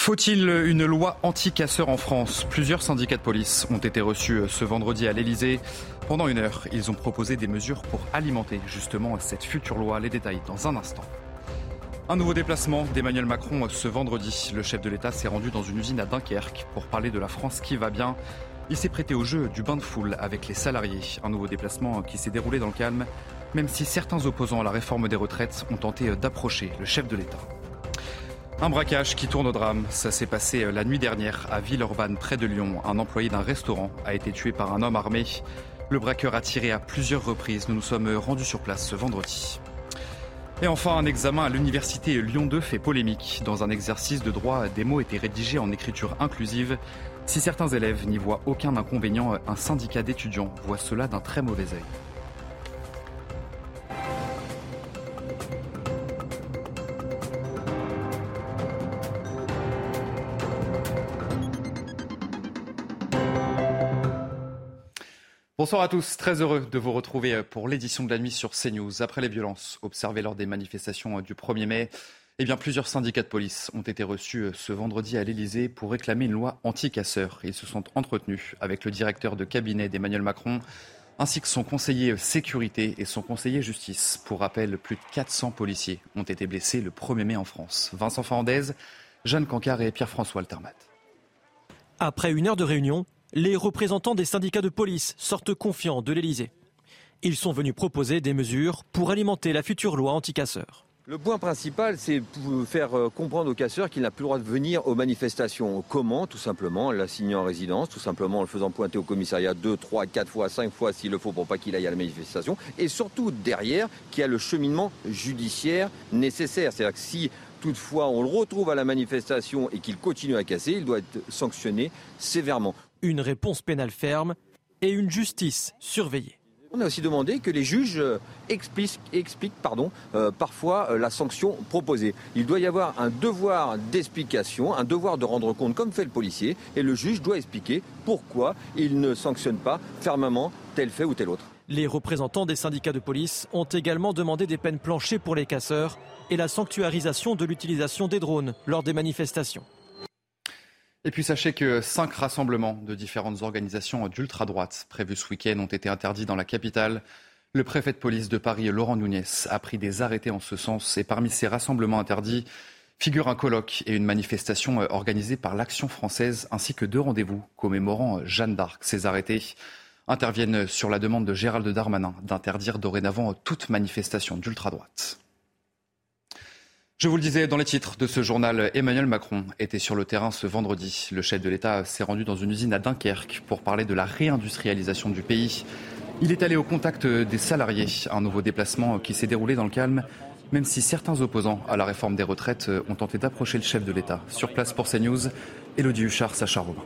Faut-il une loi anti-casseurs en France? Plusieurs syndicats de police ont été reçus ce vendredi à l'Elysée. Pendant une heure, ils ont proposé des mesures pour alimenter justement cette future loi. Les détails dans un instant. Un nouveau déplacement d'Emmanuel Macron ce vendredi. Le chef de l'État s'est rendu dans une usine à Dunkerque pour parler de la France qui va bien. Il s'est prêté au jeu du bain de foule avec les salariés. Un nouveau déplacement qui s'est déroulé dans le calme, même si certains opposants à la réforme des retraites ont tenté d'approcher le chef de l'État. Un braquage qui tourne au drame. Ça s'est passé la nuit dernière à Villeurbanne, près de Lyon. Un employé d'un restaurant a été tué par un homme armé. Le braqueur a tiré à plusieurs reprises. Nous nous sommes rendus sur place ce vendredi. Et enfin, un examen à l'université Lyon 2 fait polémique. Dans un exercice de droit, des mots étaient rédigés en écriture inclusive. Si certains élèves n'y voient aucun inconvénient, un syndicat d'étudiants voit cela d'un très mauvais œil. Bonsoir à tous, très heureux de vous retrouver pour l'édition de la nuit sur CNews. Après les violences observées lors des manifestations du 1er mai, eh bien, plusieurs syndicats de police ont été reçus ce vendredi à l'Elysée pour réclamer une loi anti-casseurs. Ils se sont entretenus avec le directeur de cabinet d'Emmanuel Macron, ainsi que son conseiller sécurité et son conseiller justice. Pour rappel, plus de 400 policiers ont été blessés le 1er mai en France. Vincent Fernandez, Jeanne Cancard et Pierre-François Altermat. Après une heure de réunion, les représentants des syndicats de police sortent confiants de l'Elysée. Ils sont venus proposer des mesures pour alimenter la future loi anti-casseurs. Le point principal, c'est faire comprendre aux casseurs qu'il n'a plus le droit de venir aux manifestations. Comment Tout simplement, l'assignant en résidence, tout simplement en le faisant pointer au commissariat deux, trois, quatre fois, cinq fois s'il le faut pour pas qu'il aille à la manifestation. Et surtout derrière, qu'il y a le cheminement judiciaire nécessaire. C'est-à-dire que si toutefois on le retrouve à la manifestation et qu'il continue à casser, il doit être sanctionné sévèrement. Une réponse pénale ferme et une justice surveillée. On a aussi demandé que les juges expliquent, expliquent pardon, euh, parfois euh, la sanction proposée. Il doit y avoir un devoir d'explication, un devoir de rendre compte comme fait le policier, et le juge doit expliquer pourquoi il ne sanctionne pas fermement tel fait ou tel autre. Les représentants des syndicats de police ont également demandé des peines planchées pour les casseurs et la sanctuarisation de l'utilisation des drones lors des manifestations. Et puis sachez que cinq rassemblements de différentes organisations d'ultra-droite prévus ce week-end ont été interdits dans la capitale. Le préfet de police de Paris, Laurent Nunez, a pris des arrêtés en ce sens. Et parmi ces rassemblements interdits figurent un colloque et une manifestation organisée par l'Action française, ainsi que deux rendez-vous commémorant Jeanne d'Arc. Ces arrêtés interviennent sur la demande de Gérald Darmanin d'interdire dorénavant toute manifestation d'ultra-droite. Je vous le disais dans les titres de ce journal, Emmanuel Macron était sur le terrain ce vendredi. Le chef de l'État s'est rendu dans une usine à Dunkerque pour parler de la réindustrialisation du pays. Il est allé au contact des salariés, un nouveau déplacement qui s'est déroulé dans le calme, même si certains opposants à la réforme des retraites ont tenté d'approcher le chef de l'État. Sur place pour CNews, Elodie Huchard, Sacha Robin.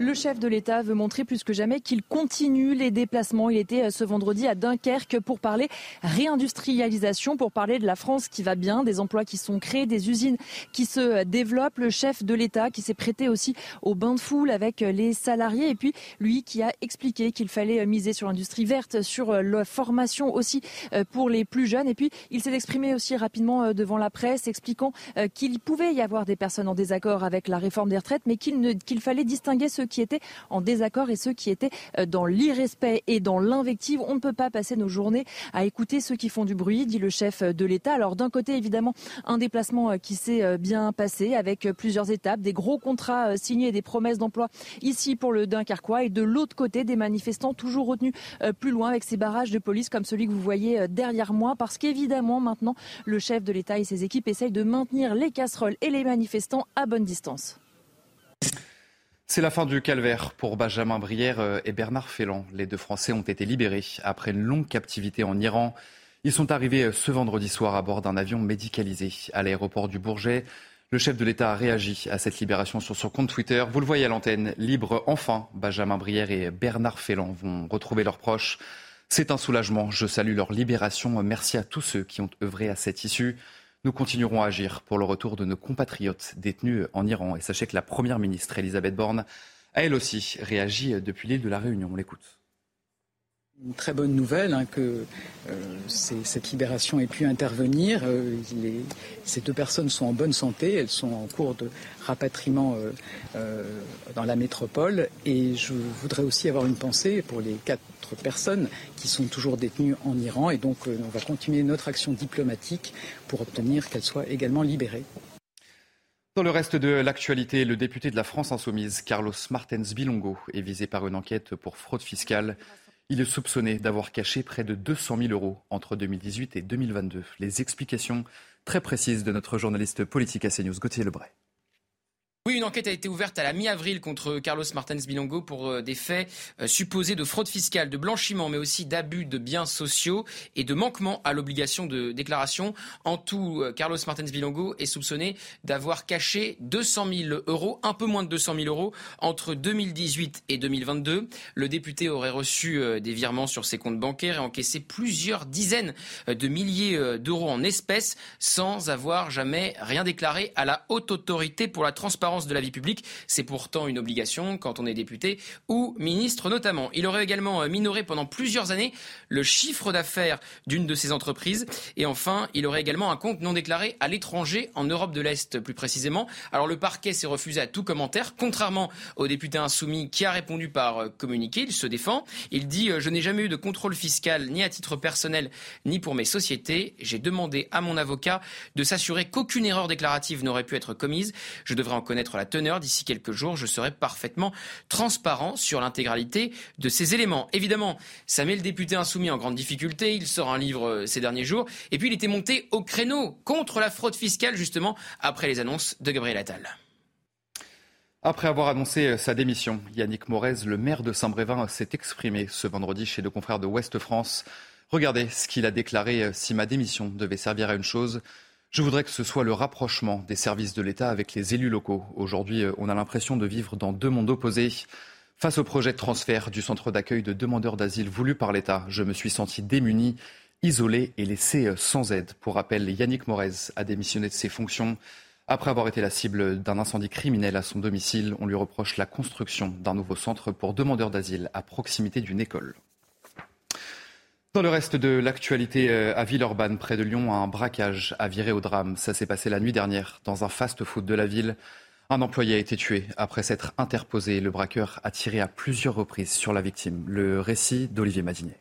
Le chef de l'État veut montrer plus que jamais qu'il continue les déplacements. Il était ce vendredi à Dunkerque pour parler réindustrialisation, pour parler de la France qui va bien, des emplois qui sont créés, des usines qui se développent. Le chef de l'État qui s'est prêté aussi au bain de foule avec les salariés et puis lui qui a expliqué qu'il fallait miser sur l'industrie verte, sur la formation aussi pour les plus jeunes. Et puis il s'est exprimé aussi rapidement devant la presse expliquant qu'il pouvait y avoir des personnes en désaccord avec la réforme des retraites, mais qu'il fallait distinguer ceux qui étaient en désaccord et ceux qui étaient dans l'irrespect et dans l'invective. On ne peut pas passer nos journées à écouter ceux qui font du bruit, dit le chef de l'État. Alors d'un côté, évidemment, un déplacement qui s'est bien passé avec plusieurs étapes, des gros contrats signés, des promesses d'emploi ici pour le Dunkerquois et de l'autre côté, des manifestants toujours retenus plus loin avec ces barrages de police comme celui que vous voyez derrière moi parce qu'évidemment maintenant le chef de l'État et ses équipes essayent de maintenir les casseroles et les manifestants à bonne distance. C'est la fin du calvaire pour Benjamin Brière et Bernard Félan. Les deux Français ont été libérés après une longue captivité en Iran. Ils sont arrivés ce vendredi soir à bord d'un avion médicalisé à l'aéroport du Bourget. Le chef de l'État a réagi à cette libération sur son compte Twitter. Vous le voyez à l'antenne, libre enfin. Benjamin Brière et Bernard Félan vont retrouver leurs proches. C'est un soulagement. Je salue leur libération. Merci à tous ceux qui ont œuvré à cette issue. Nous continuerons à agir pour le retour de nos compatriotes détenus en Iran. Et sachez que la Première ministre Elisabeth Borne a elle aussi réagi depuis l'île de la Réunion. On l'écoute. Une très bonne nouvelle hein, que euh, cette libération ait pu intervenir. Euh, ces deux personnes sont en bonne santé, elles sont en cours de rapatriement euh, dans la métropole. Et je voudrais aussi avoir une pensée pour les quatre personnes qui sont toujours détenues en Iran. Et donc on va continuer notre action diplomatique pour obtenir qu'elles soient également libérées. Dans le reste de l'actualité, le député de la France insoumise, Carlos Martens Bilongo, est visé par une enquête pour fraude fiscale. Il est soupçonné d'avoir caché près de 200 000 euros entre 2018 et 2022. Les explications très précises de notre journaliste politique à CNews, Gauthier Lebray. Oui, une enquête a été ouverte à la mi-avril contre Carlos Martens Bilongo pour euh, des faits euh, supposés de fraude fiscale, de blanchiment, mais aussi d'abus de biens sociaux et de manquement à l'obligation de déclaration. En tout, euh, Carlos Martens Bilongo est soupçonné d'avoir caché 200 000 euros, un peu moins de 200 000 euros, entre 2018 et 2022. Le député aurait reçu des virements sur ses comptes bancaires et encaissé plusieurs dizaines de milliers d'euros en espèces sans avoir jamais rien déclaré à la haute autorité pour la transparence de la vie publique. C'est pourtant une obligation quand on est député ou ministre notamment. Il aurait également euh, minoré pendant plusieurs années le chiffre d'affaires d'une de ses entreprises. Et enfin, il aurait également un compte non déclaré à l'étranger, en Europe de l'Est plus précisément. Alors le parquet s'est refusé à tout commentaire, contrairement au député insoumis qui a répondu par euh, communiqué. Il se défend. Il dit euh, Je n'ai jamais eu de contrôle fiscal, ni à titre personnel, ni pour mes sociétés. J'ai demandé à mon avocat de s'assurer qu'aucune erreur déclarative n'aurait pu être commise. Je devrais en connaître la teneur. D'ici quelques jours, je serai parfaitement transparent sur l'intégralité de ces éléments. Évidemment, ça met le député insoumis en grande difficulté. Il sort un livre euh, ces derniers jours. Et puis, il était monté au créneau contre la fraude fiscale, justement, après les annonces de Gabriel Attal. Après avoir annoncé euh, sa démission, Yannick Morez, le maire de Saint-Brévin, s'est exprimé ce vendredi chez deux confrères de Ouest France. Regardez ce qu'il a déclaré euh, si ma démission devait servir à une chose, je voudrais que ce soit le rapprochement des services de l'État avec les élus locaux. Aujourd'hui, euh, on a l'impression de vivre dans deux mondes opposés. Face au projet de transfert du centre d'accueil de demandeurs d'asile voulu par l'État, je me suis senti démuni, isolé et laissé euh, sans aide. Pour rappel, Yannick Morez a démissionné de ses fonctions. Après avoir été la cible d'un incendie criminel à son domicile, on lui reproche la construction d'un nouveau centre pour demandeurs d'asile à proximité d'une école. Dans le reste de l'actualité, euh, à Villeurbanne, près de Lyon, un braquage a viré au drame. Ça s'est passé la nuit dernière dans un fast-food de la ville. Un employé a été tué après s'être interposé. Le braqueur a tiré à plusieurs reprises sur la victime. Le récit d'Olivier Madinet.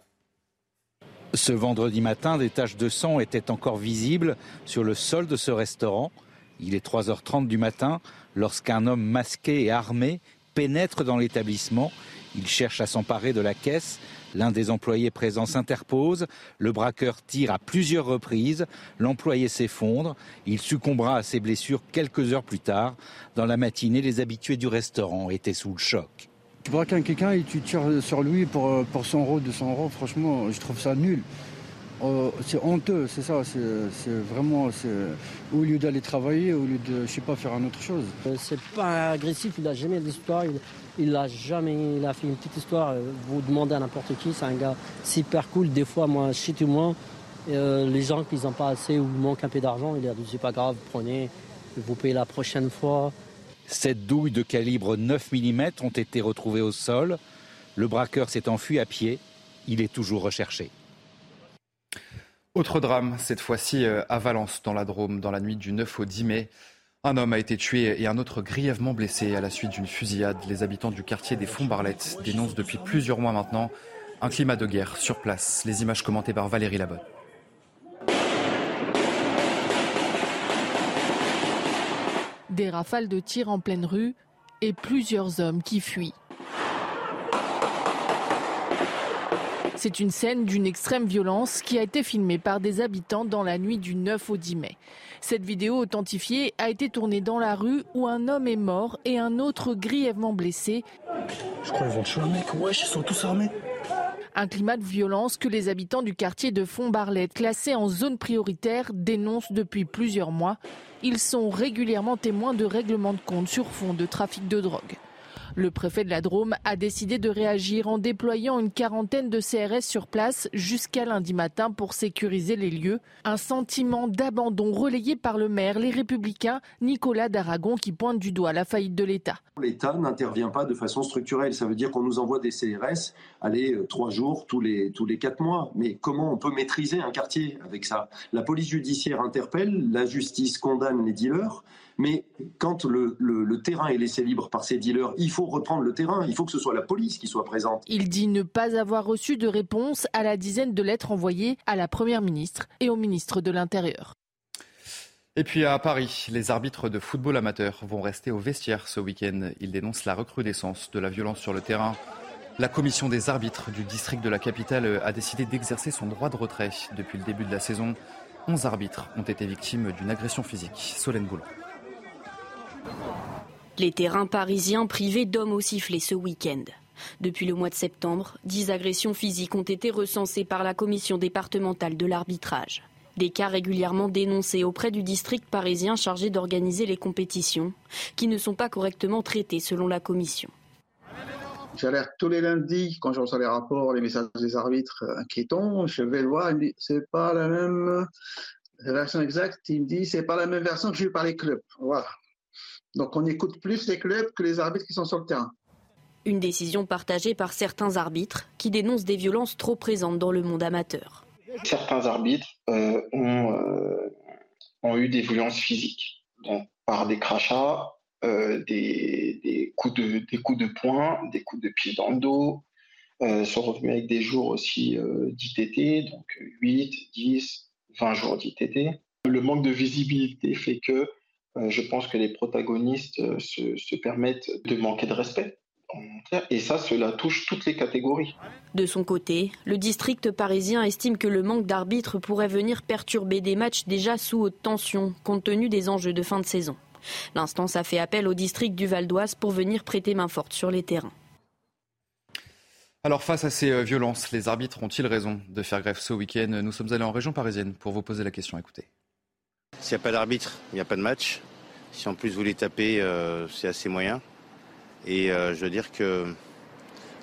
Ce vendredi matin, des taches de sang étaient encore visibles sur le sol de ce restaurant. Il est 3h30 du matin lorsqu'un homme masqué et armé pénètre dans l'établissement. Il cherche à s'emparer de la caisse L'un des employés présents s'interpose, le braqueur tire à plusieurs reprises, l'employé s'effondre, il succombera à ses blessures quelques heures plus tard. Dans la matinée, les habitués du restaurant étaient sous le choc. Tu braques quelqu'un et tu tires sur lui pour, euh, pour 100 euros, 200 euros, franchement, je trouve ça nul. Euh, c'est honteux, c'est ça. C'est vraiment, au lieu d'aller travailler, au lieu de, je sais pas, faire une autre chose. Euh, c'est pas agressif, il a jamais d'histoire. Il a jamais, il a fait une petite histoire. Euh, vous demandez à n'importe qui, c'est un gars super cool. Des fois, moi, chez tout moi, les gens qui n'ont pas assez ou manquent un peu d'argent, il a dit c'est pas grave, prenez, vous payez la prochaine fois. Sept douilles de calibre 9 mm ont été retrouvées au sol. Le braqueur s'est enfui à pied. Il est toujours recherché. Autre drame, cette fois-ci euh, à Valence, dans la Drôme, dans la nuit du 9 au 10 mai. Un homme a été tué et un autre grièvement blessé à la suite d'une fusillade. Les habitants du quartier des Fonds-Barlettes dénoncent depuis plusieurs mois maintenant un climat de guerre sur place. Les images commentées par Valérie Labonne. Des rafales de tirs en pleine rue et plusieurs hommes qui fuient. C'est une scène d'une extrême violence qui a été filmée par des habitants dans la nuit du 9 au 10 mai. Cette vidéo authentifiée a été tournée dans la rue où un homme est mort et un autre grièvement blessé. Je crois qu'ils vont tuer un mec. Wesh, ils sont tous armés. Un climat de violence que les habitants du quartier de Font-Barlette, classé en zone prioritaire, dénoncent depuis plusieurs mois. Ils sont régulièrement témoins de règlements de compte sur fond de trafic de drogue. Le préfet de la Drôme a décidé de réagir en déployant une quarantaine de CRS sur place jusqu'à lundi matin pour sécuriser les lieux. Un sentiment d'abandon relayé par le maire, les républicains, Nicolas Daragon, qui pointe du doigt la faillite de l'État. L'État n'intervient pas de façon structurelle. Ça veut dire qu'on nous envoie des CRS, allez, euh, trois jours tous les, tous les quatre mois. Mais comment on peut maîtriser un quartier avec ça? La police judiciaire interpelle, la justice condamne les dealers. Mais quand le, terrain est laissé libre par ces dealers, il faut reprendre le terrain. Il faut que ce soit la police qui soit présente. Il dit ne pas avoir reçu de réponse à la dizaine de lettres envoyées à la Première ministre et au ministre de l'Intérieur. Et puis à Paris, les arbitres de football amateur vont rester au vestiaire ce week-end. Ils dénoncent la recrudescence de la violence sur le terrain. La commission des arbitres du district de la capitale a décidé d'exercer son droit de retrait depuis le début de la saison. 11 arbitres ont été victimes d'une agression physique. Solène Boulot. Les terrains parisiens privés d'hommes au sifflet ce week-end. Depuis le mois de septembre, 10 agressions physiques ont été recensées par la commission départementale de l'arbitrage. Des cas régulièrement dénoncés auprès du district parisien chargé d'organiser les compétitions, qui ne sont pas correctement traités selon la commission. J'alerte tous les lundis quand je reçois les rapports, les messages des arbitres inquiétants. Je vais le voir, il me dit c'est pas la même version exacte. Il me dit c'est pas la même version que j'ai eu par les clubs. Voilà. Donc on écoute plus les clubs que les arbitres qui sont sur le terrain. Une décision partagée par certains arbitres qui dénoncent des violences trop présentes dans le monde amateur. Certains arbitres euh, euh, ont, eu des violences physiques, donc par des crachats, euh, des, coups de, des coups de poing, des coups de pied dans le dos, sont revenus avec des jours aussi d'ITT, donc 8, 10, 20 jours d'ITT. Le manque de visibilité fait que euh, je pense que les protagonistes euh, se, permettent de manquer de respect. Et ça, cela touche toutes les catégories. De son côté, le district parisien estime que le manque d'arbitres pourrait venir perturber des matchs déjà sous haute tension, compte tenu des enjeux de fin de saison. L'instance a fait appel au district du Val d'Oise pour venir prêter main forte sur les terrains. Alors face à ces euh, violences, les arbitres ont-ils raison de faire grève ce week-end? Nous sommes allés en région parisienne pour vous poser la question. Écoutez. S'il n'y a pas d'arbitre, il n'y a pas de match. Si en plus vous les tapez, euh, c'est assez moyen. Et euh, je veux dire que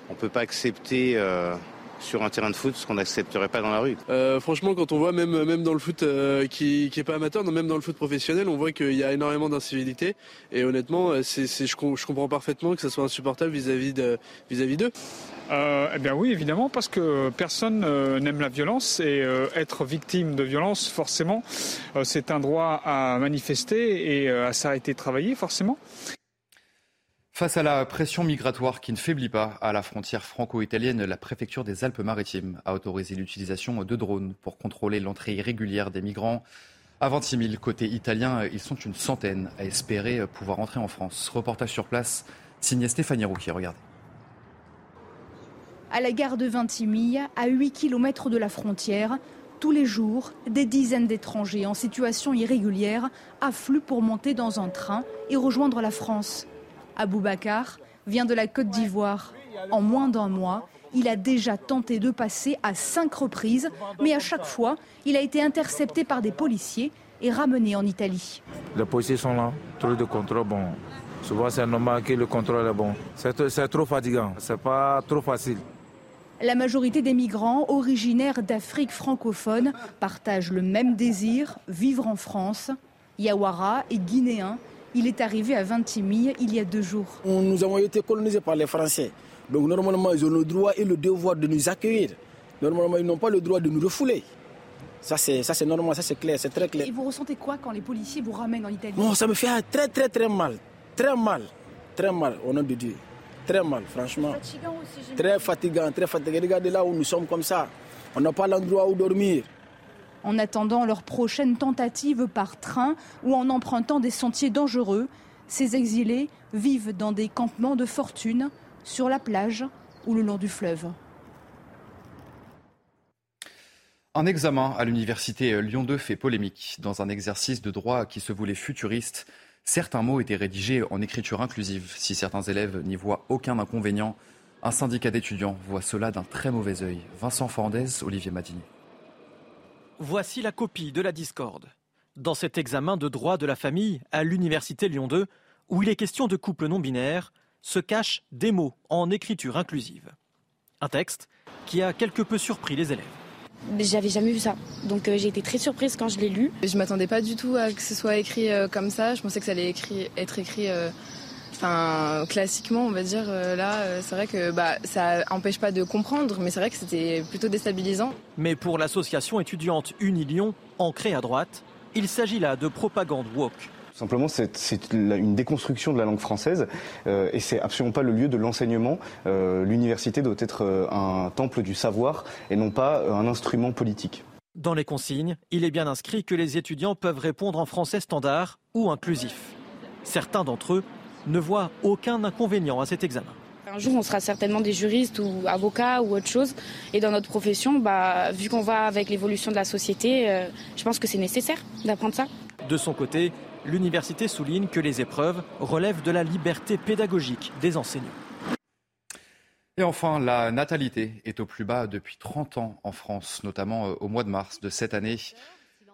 on peut pas accepter euh, sur un terrain de foot ce qu'on n'accepterait pas dans la rue. franchement, quand on voit même, même dans le foot qui n'est pas amateur, même dans le foot professionnel, on voit qu'il y a énormément d'incivilité. Et honnêtement, je, comprends parfaitement que ça soit insupportable vis-à-vis d'eux. Euh, eh bien oui, évidemment, parce que personne euh, n'aime la violence et euh, être victime de violence, forcément, c'est un droit à manifester et à s'arrêter de travailler, forcément. Face à la pression migratoire qui ne faiblit pas à la frontière franco-italienne, la préfecture des Alpes-Maritimes a autorisé l'utilisation de drones pour contrôler l'entrée irrégulière des migrants. À 26 000 côté italien, ils sont une centaine à espérer pouvoir entrer en France. Reportage sur place, signé Stéphanie Rouquier, regardez à la gare de Vintimille, à 8 km de la frontière. Tous les jours, des dizaines d'étrangers en situation irrégulière affluent pour monter dans un train et rejoindre la France. Aboubacar vient de la Côte d'Ivoire. En moins d'un mois, il a déjà tenté de passer à cinq reprises, mais à chaque fois, il a été intercepté par des policiers et ramené en Italie. Les policiers sont là, trop de contrôle, bon. Souvent, c'est normal que le contrôle est bon. C'est trop fatigant, c'est pas trop facile. La majorité des migrants originaires d'Afrique francophone partagent le même désir, vivre en France. Yawara est guinéen. Il est arrivé à Vintimille il y a deux jours. Nous avons été colonisés par les Français. Donc normalement, ils ont le droit et le devoir de nous accueillir. Normalement, ils n'ont pas le droit de nous refouler. Ça, c'est, ça, c'est normal, ça, c'est clair, c'est très clair. Et vous ressentez quoi quand les policiers vous ramènent en Italie? Bon, Ça me fait très, très, très mal. Très mal. Très mal, au nom de Dieu très mal, franchement. très fatigant, très fatigant. Regardez là où nous sommes comme ça. On n'a pas l'endroit où dormir. En attendant leur prochaine tentative par train ou en empruntant des sentiers dangereux, ces exilés vivent dans des campements de fortune, sur la plage ou le long du fleuve. Un examen à l'université Lyon 2 fait polémique. Dans un exercice de droit qui se voulait futuriste, Certains mots étaient rédigés en écriture inclusive. Si certains élèves n'y voient aucun inconvénient, Un syndicat d'étudiants voit cela d'un très mauvais œil. Vincent Fernandez, Olivier Madini. Voici la copie de la discorde. Dans cet examen de droit de la famille à l'Université Lyon 2, où il est question de couples non binaires, se cachent des mots en écriture inclusive. Un texte qui a quelque peu surpris les élèves. J'avais jamais vu ça, donc euh, j'ai été très surprise quand je l'ai lu. Je m'attendais pas du tout à que ce soit écrit euh, comme ça. Je pensais que ça allait être écrit, euh, enfin classiquement, on va dire. là, c'est vrai que bah, ça empêche pas de comprendre, mais c'est vrai que c'était plutôt déstabilisant. Mais pour l'association étudiante Unilion, ancrée à droite, il s'agit là de propagande woke. Simplement, c'est une déconstruction de la langue française euh, et c'est absolument pas le lieu de l'enseignement. Euh, l'université doit être euh, un temple du savoir et non pas un instrument politique. Dans les consignes, il est bien inscrit que les étudiants peuvent répondre en français standard ou inclusif. Certains d'entre eux ne voient aucun inconvénient à cet examen. Un jour, on sera certainement des juristes ou avocats ou autre chose. Et dans notre profession, bah, vu qu'on va avec l'évolution de la société, je pense que c'est nécessaire d'apprendre ça. De son côté, l'université souligne que les épreuves relèvent de la liberté pédagogique des enseignants. Et enfin, la natalité est au plus bas depuis 30 ans en France, notamment euh, au mois de mars de cette année.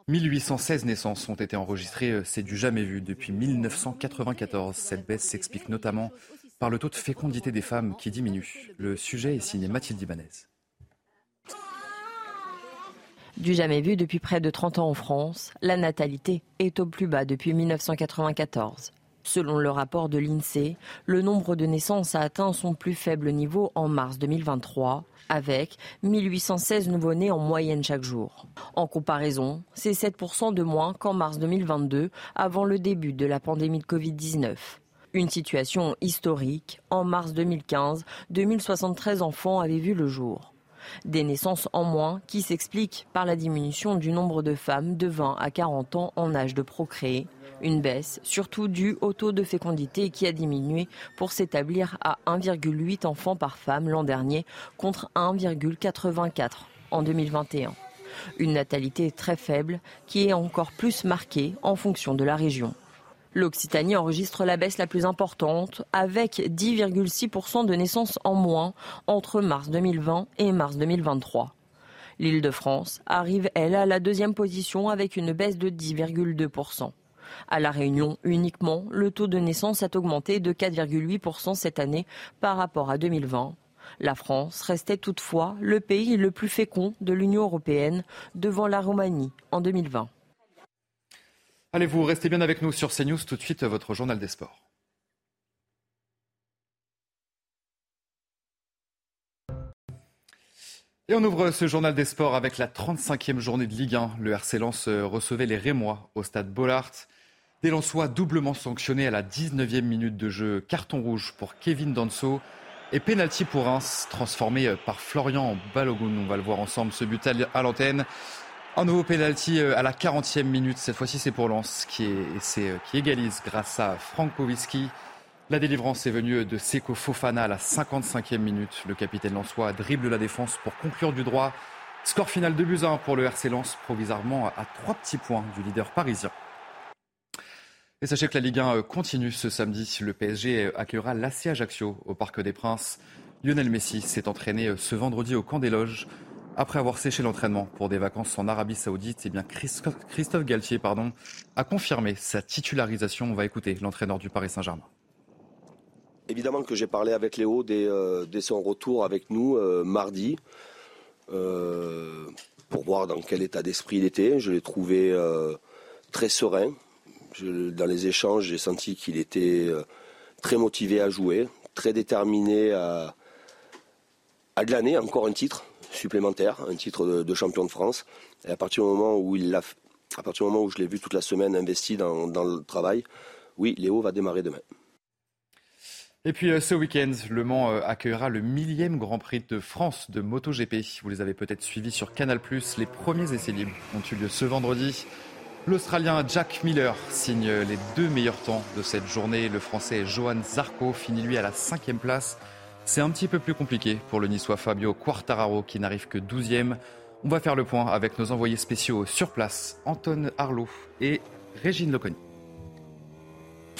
1816 naissances ont été enregistrées, euh, c'est du jamais vu depuis 1994. Cette baisse s'explique notamment par le taux de fécondité des femmes qui diminue. Le sujet est signé Mathilde Ibanez. Du jamais vu depuis près de 30 ans en France, la natalité est au plus bas depuis 1994. Selon le rapport de l'INSEE, le nombre de naissances a atteint son plus faible niveau en mars 2023, avec 1816 nouveau-nés en moyenne chaque jour. En comparaison, c'est 7% de moins qu'en mars 2022, avant le début de la pandémie de Covid-19. Une situation historique. En mars 2015, 2073 enfants avaient vu le jour. Des naissances en moins qui s'expliquent par la diminution du nombre de femmes de 20 à 40 ans en âge de procréer. Une baisse surtout due au taux de fécondité qui a diminué pour s'établir à 1,8 enfants par femme l'an dernier contre 1,84 en 2021. Une natalité très faible qui est encore plus marquée en fonction de la région. L'Occitanie enregistre la baisse la plus importante, avec 10,6% de naissances en moins entre mars 2020 et mars 2023. L'île de France arrive, elle, à la deuxième position avec une baisse de 10,2%. À La Réunion, uniquement, le taux de naissance a augmenté de 4,8% cette année par rapport à 2020. La France restait toutefois le pays le plus fécond de l'Union européenne devant la Roumanie en 2020. Allez, vous restez bien avec nous sur CNews. Tout de suite, votre journal des sports. Et on ouvre ce journal des sports avec la 35e journée de Ligue 1. Le RC Lens recevait les Rémois au stade Bollard. Des Lensois doublement sanctionnés à la 19e minute de jeu. Carton rouge pour Kevin Danso et pénalty pour Reims, transformé par Florian Balogun. On va le voir ensemble, ce but à l'antenne. Un nouveau penalty euh, à la 40e minute. Cette fois-ci, c'est pour Lens qui, euh, égalise grâce à Frank Powiski. La délivrance est venue de Seko Fofana à la 55e minute. Le capitaine lensois dribble la défense pour conclure du droit. Score final de buts 1 pour le RC Lens, provisoirement à trois petits points du leader parisien. Et sachez que la Ligue 1 euh, continue ce samedi. Le PSG accueillera l'AC Ajaccio au Parc des Princes. Lionel Messi s'est entraîné ce vendredi au camp des loges. Après avoir séché l'entraînement pour des vacances en Arabie Saoudite, eh bien Christophe Galtier pardon, a confirmé sa titularisation. On va écouter l'entraîneur du Paris Saint-Germain. Évidemment que j'ai parlé avec Léo dès, euh, son retour avec nous euh, mardi euh, pour voir dans quel état d'esprit il était. Je l'ai trouvé très serein. dans les échanges, j'ai senti qu'il était très motivé à jouer, très déterminé à, à glaner encore un titre supplémentaire, un titre de, champion de France. Et à partir du moment où il à partir du moment où je l'ai vu toute la semaine investi dans, le travail, oui, Léo va démarrer demain. Et puis euh, ce week-end, Le Mans euh, accueillera le millième Grand Prix de France de MotoGP. Vous les avez peut-être suivis sur Canal+. Les premiers essais libres ont eu lieu ce vendredi. L'Australien Jack Miller signe les deux meilleurs temps de cette journée. Le Français Johan Zarco finit lui à la cinquième place. C'est un petit peu plus compliqué pour le niçois Fabio Quartararo qui n'arrive que 12e. On va faire le point avec nos envoyés spéciaux sur place, Anton Arlot et Régine Loconi.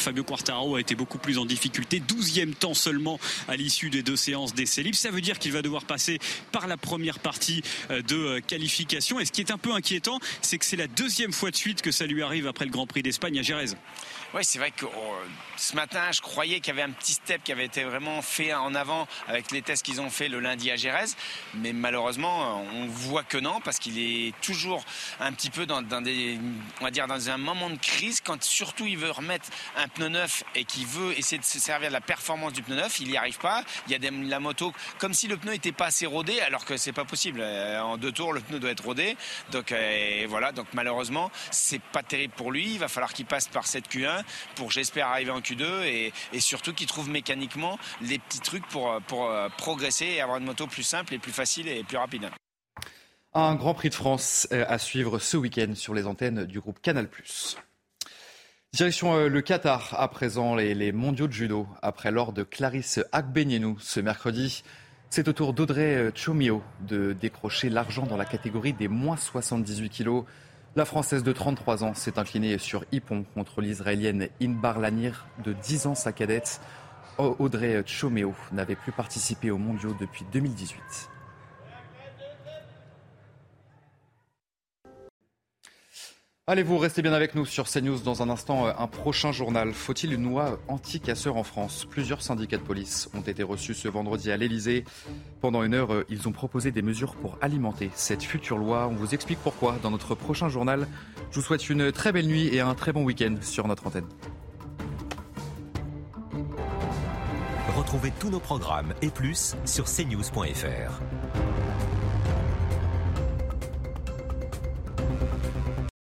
Fabio Quartararo a été beaucoup plus en difficulté. 12e temps seulement à l'issue des deux séances d'essai libre. Ça veut dire qu'il va devoir passer par la première partie euh, de euh, qualification. Et ce qui est un peu inquiétant, c'est que c'est la deuxième fois de suite que ça lui arrive après le Grand Prix d'Espagne à Jerez. Oui, c'est vrai que oh, ce matin, je croyais qu'il y avait un petit step qui avait été vraiment fait en avant avec les tests qu'ils ont fait le lundi à Gérèse. Mais malheureusement, on voit que non, parce qu'il est toujours un petit peu dans, on va dire, dans un moment de crise, quand surtout il veut remettre un pneu neuf et qu'il veut essayer de se servir de la performance du pneu neuf, il n'y arrive pas. Il y a la moto comme si le pneu n'était pas assez rodé, alors que c'est pas possible. Euh, en deux tours, le pneu doit être rodé. Donc euh, voilà, donc malheureusement, c'est pas terrible pour lui. Il va falloir qu'il passe par cette Q1 pour j'espère arriver en Q2 et, surtout qu'il trouve mécaniquement les petits trucs pour, pour euh, progresser et avoir une moto plus simple et plus facile et plus rapide. Un Grand Prix de France à suivre ce week-end sur les antennes du groupe Canal+. Direction euh, le Qatar à présent, les, mondiaux de judo. Après l'or de Clarisse Agbenienou ce mercredi, c'est au tour d'Audrey Chomio de décrocher l'argent dans la catégorie des moins 78 kilos. La Française de 33 ans s'est inclinée sur Hippon contre l'Israélienne Inbar Lanir de 10 ans sa cadette. Audrey Chomeo n'avait plus participé aux mondiaux depuis 2018. Allez, vous restez bien avec nous sur CNews. Dans un instant, euh, un prochain journal. Faut-il une loi anti-casseurs en France? Plusieurs syndicats de police ont été reçus ce vendredi à l'Elysée. Pendant une heure, euh, ils ont proposé des mesures pour alimenter cette future loi. On vous explique pourquoi dans notre prochain journal. Je vous souhaite une très belle nuit et un très bon week-end sur notre antenne. Retrouvez tous nos programmes et plus sur cnews.fr.